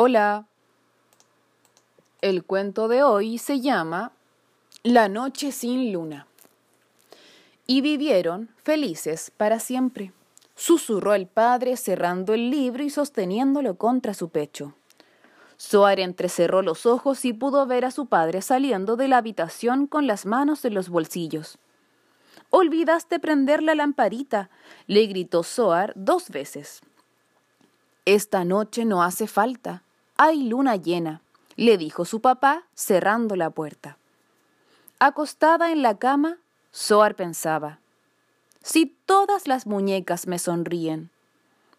Hola. El cuento de hoy se llama La noche sin luna. Y vivieron felices para siempre, susurró el padre cerrando el libro y sosteniéndolo contra su pecho. Soar entrecerró los ojos y pudo ver a su padre saliendo de la habitación con las manos en los bolsillos. Olvidaste prender la lamparita, le gritó Soar dos veces. Esta noche no hace falta, hay luna llena, le dijo su papá, cerrando la puerta. Acostada en la cama, Soar pensaba, si todas las muñecas me sonríen,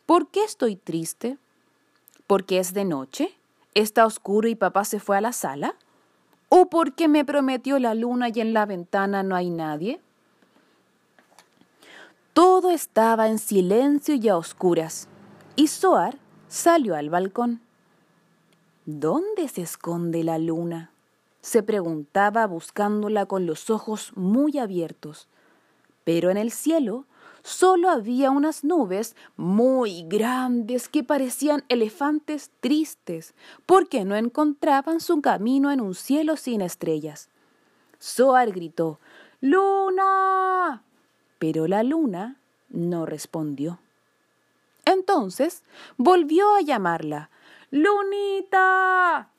¿por qué estoy triste? ¿Porque es de noche? ¿Está oscuro y papá se fue a la sala? ¿O porque me prometió la luna y en la ventana no hay nadie? Todo estaba en silencio y a oscuras, y Soar salió al balcón. ¿Dónde se esconde la luna? se preguntaba buscándola con los ojos muy abiertos. Pero en el cielo solo había unas nubes muy grandes que parecían elefantes tristes, porque no encontraban su camino en un cielo sin estrellas. Soar gritó Luna. Pero la luna no respondió. Entonces volvió a llamarla Lunita.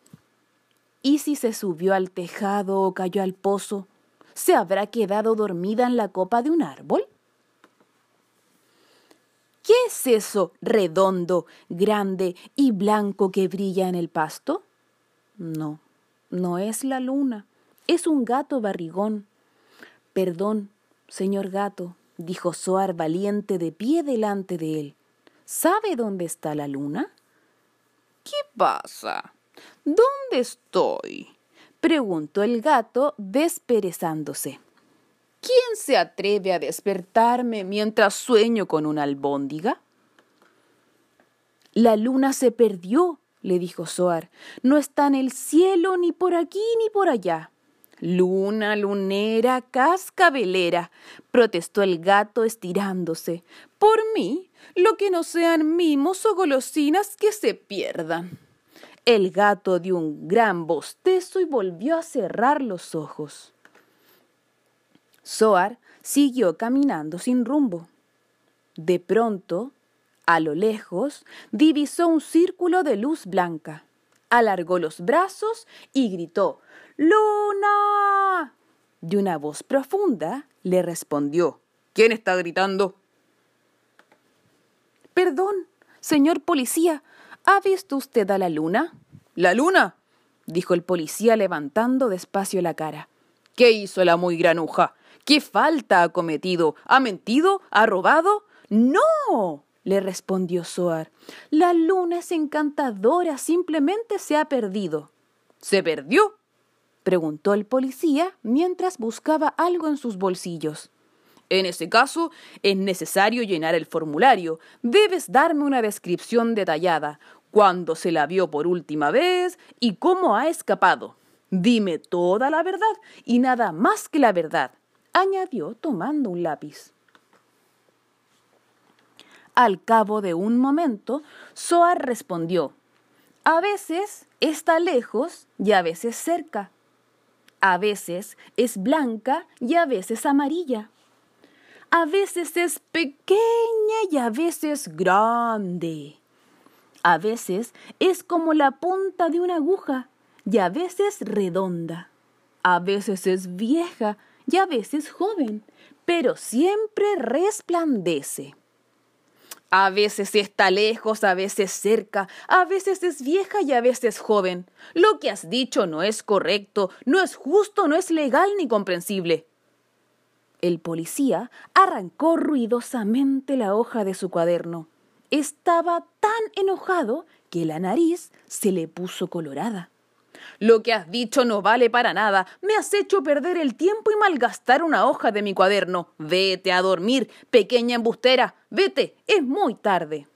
¿Y si se subió al tejado o cayó al pozo? ¿Se habrá quedado dormida en la copa de un árbol? ¿Qué es eso redondo, grande y blanco que brilla en el pasto? No, no es la luna, es un gato barrigón. Perdón, señor gato, dijo Soar valiente de pie delante de él. ¿Sabe dónde está la luna? ¿Qué pasa? ¿Dónde estoy? preguntó el gato desperezándose. ¿Quién se atreve a despertarme mientras sueño con una albóndiga? La luna se perdió, le dijo Soar. No está en el cielo ni por aquí ni por allá. Luna, lunera, cascabelera, protestó el gato estirándose. Por mí, lo que no sean mimos o golosinas que se pierdan. El gato dio un gran bostezo y volvió a cerrar los ojos. Soar siguió caminando sin rumbo. De pronto, a lo lejos, divisó un círculo de luz blanca. Alargó los brazos y gritó Luna. De una voz profunda le respondió ¿Quién está gritando? Perdón, señor policía, ¿ha visto usted a la luna? ¿La luna? dijo el policía levantando despacio la cara. ¿Qué hizo la muy granuja? ¿Qué falta ha cometido? ¿Ha mentido? ¿Ha robado? No, le respondió Soar. La luna es encantadora, simplemente se ha perdido. ¿Se perdió? preguntó el policía mientras buscaba algo en sus bolsillos. En ese caso, es necesario llenar el formulario. Debes darme una descripción detallada. ¿Cuándo se la vio por última vez y cómo ha escapado? Dime toda la verdad y nada más que la verdad, añadió tomando un lápiz. Al cabo de un momento, Soar respondió, A veces está lejos y a veces cerca. A veces es blanca y a veces amarilla a veces es pequeña y a veces grande. A veces es como la punta de una aguja y a veces redonda. A veces es vieja y a veces joven, pero siempre resplandece. A veces está lejos, a veces cerca, a veces es vieja y a veces joven. Lo que has dicho no es correcto, no es justo, no es legal ni comprensible. El policía arrancó ruidosamente la hoja de su cuaderno. Estaba tan enojado que la nariz se le puso colorada. Lo que has dicho no vale para nada. Me has hecho perder el tiempo y malgastar una hoja de mi cuaderno. Vete a dormir, pequeña embustera. Vete, es muy tarde.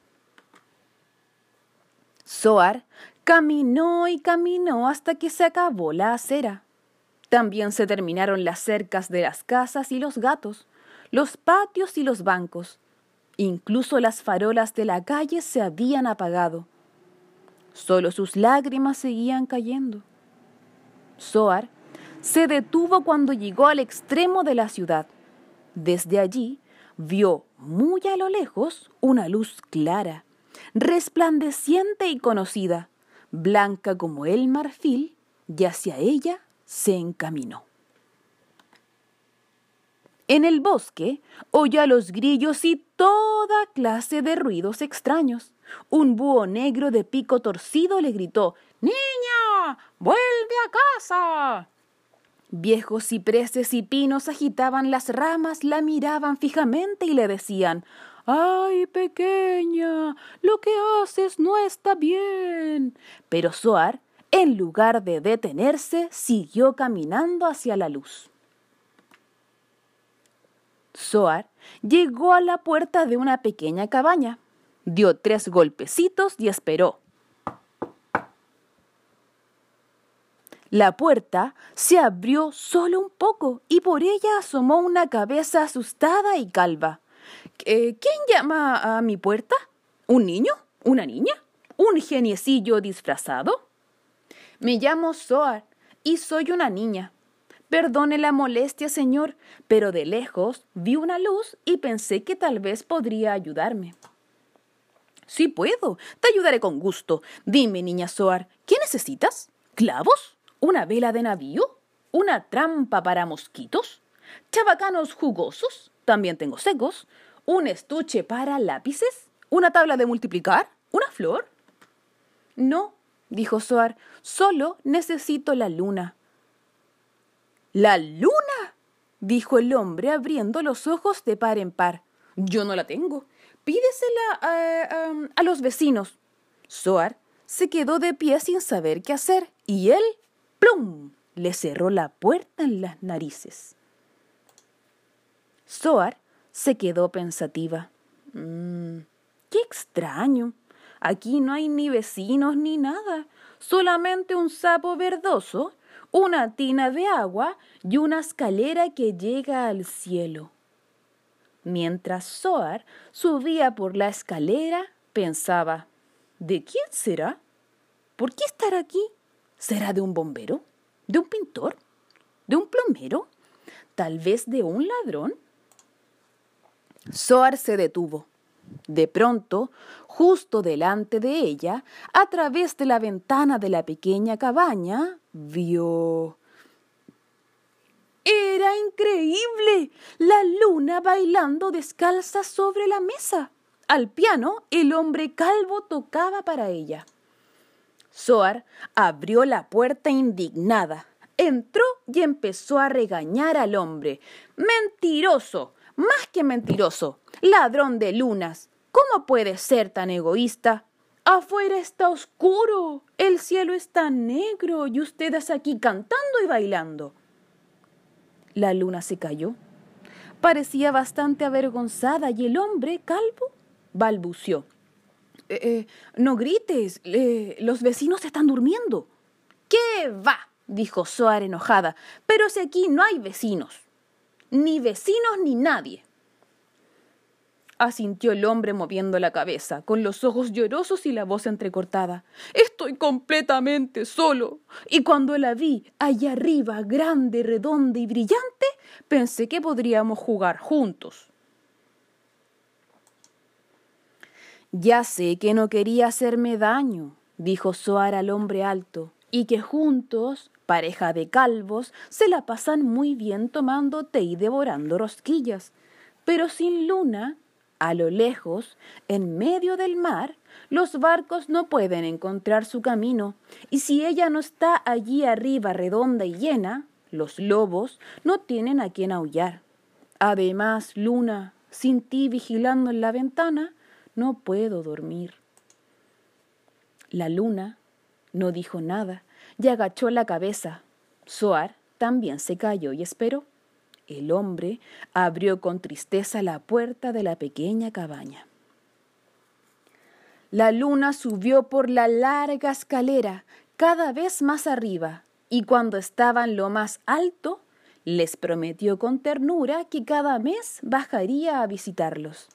Soar caminó y caminó hasta que se acabó la acera. También se terminaron las cercas de las casas y los gatos, los patios y los bancos. Incluso las farolas de la calle se habían apagado. Solo sus lágrimas seguían cayendo. Soar se detuvo cuando llegó al extremo de la ciudad. Desde allí vio muy a lo lejos una luz clara, resplandeciente y conocida, blanca como el marfil, y hacia ella se encaminó. En el bosque oyó a los grillos y toda clase de ruidos extraños. Un búho negro de pico torcido le gritó Niña, vuelve a casa. Viejos cipreses y pinos agitaban las ramas, la miraban fijamente y le decían ¡Ay, pequeña! Lo que haces no está bien. Pero Soar, en lugar de detenerse, siguió caminando hacia la luz. Soar llegó a la puerta de una pequeña cabaña, dio tres golpecitos y esperó. La puerta se abrió solo un poco y por ella asomó una cabeza asustada y calva. ¿Quién llama a mi puerta? ¿Un niño? ¿Una niña? ¿Un geniecillo disfrazado? Me llamo Soar y soy una niña. Perdone la molestia, señor, pero de lejos vi una luz y pensé que tal vez podría ayudarme. Sí puedo, te ayudaré con gusto. Dime, niña Soar, ¿qué necesitas? ¿Clavos? una vela de navío, una trampa para mosquitos, chabacanos jugosos, también tengo secos, un estuche para lápices, una tabla de multiplicar, una flor. No, dijo Soar, solo necesito la luna. ¿La luna? dijo el hombre abriendo los ojos de par en par. Yo no la tengo. Pídesela a, a los vecinos. Soar se quedó de pie sin saber qué hacer, y él ¡Plum! le cerró la puerta en las narices. Soar se quedó pensativa. Mm, ¡Qué extraño! Aquí no hay ni vecinos ni nada, solamente un sapo verdoso, una tina de agua y una escalera que llega al cielo. Mientras Soar subía por la escalera, pensaba, ¿de quién será? ¿Por qué estar aquí? ¿Será de un bombero? ¿De un pintor? ¿De un plomero? ¿Tal vez de un ladrón? Soar se detuvo. De pronto, justo delante de ella, a través de la ventana de la pequeña cabaña, vio... Era increíble. La luna bailando descalza sobre la mesa. Al piano, el hombre calvo tocaba para ella. Soar abrió la puerta indignada, entró y empezó a regañar al hombre. Mentiroso, más que mentiroso, ladrón de lunas. ¿Cómo puede ser tan egoísta? Afuera está oscuro, el cielo está negro y ustedes aquí cantando y bailando. La luna se cayó. Parecía bastante avergonzada y el hombre, calvo, balbució. Eh, eh, no grites, los vecinos están durmiendo. ¿Qué va? dijo Soar enojada. Pero si aquí no hay vecinos. Ni vecinos ni nadie. Asintió el hombre moviendo la cabeza, con los ojos llorosos y la voz entrecortada. Estoy completamente solo. Y cuando la vi allá arriba, grande, redonda y brillante, pensé que podríamos jugar juntos. Ya sé que no quería hacerme daño, dijo Soar al hombre alto, y que juntos, pareja de calvos, se la pasan muy bien tomando té y devorando rosquillas. Pero sin luna, a lo lejos, en medio del mar, los barcos no pueden encontrar su camino, y si ella no está allí arriba redonda y llena, los lobos no tienen a quien aullar. Además, luna, sin ti vigilando en la ventana, no puedo dormir. La luna no dijo nada y agachó la cabeza. Soar también se cayó y esperó. El hombre abrió con tristeza la puerta de la pequeña cabaña. La luna subió por la larga escalera cada vez más arriba y cuando estaba en lo más alto, les prometió con ternura que cada mes bajaría a visitarlos.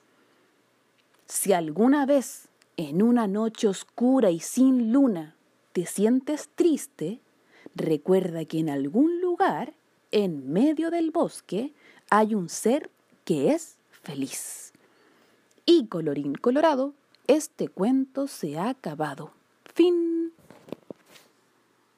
Si alguna vez en una noche oscura y sin luna te sientes triste, recuerda que en algún lugar, en medio del bosque, hay un ser que es feliz. Y colorín colorado, este cuento se ha acabado. Fin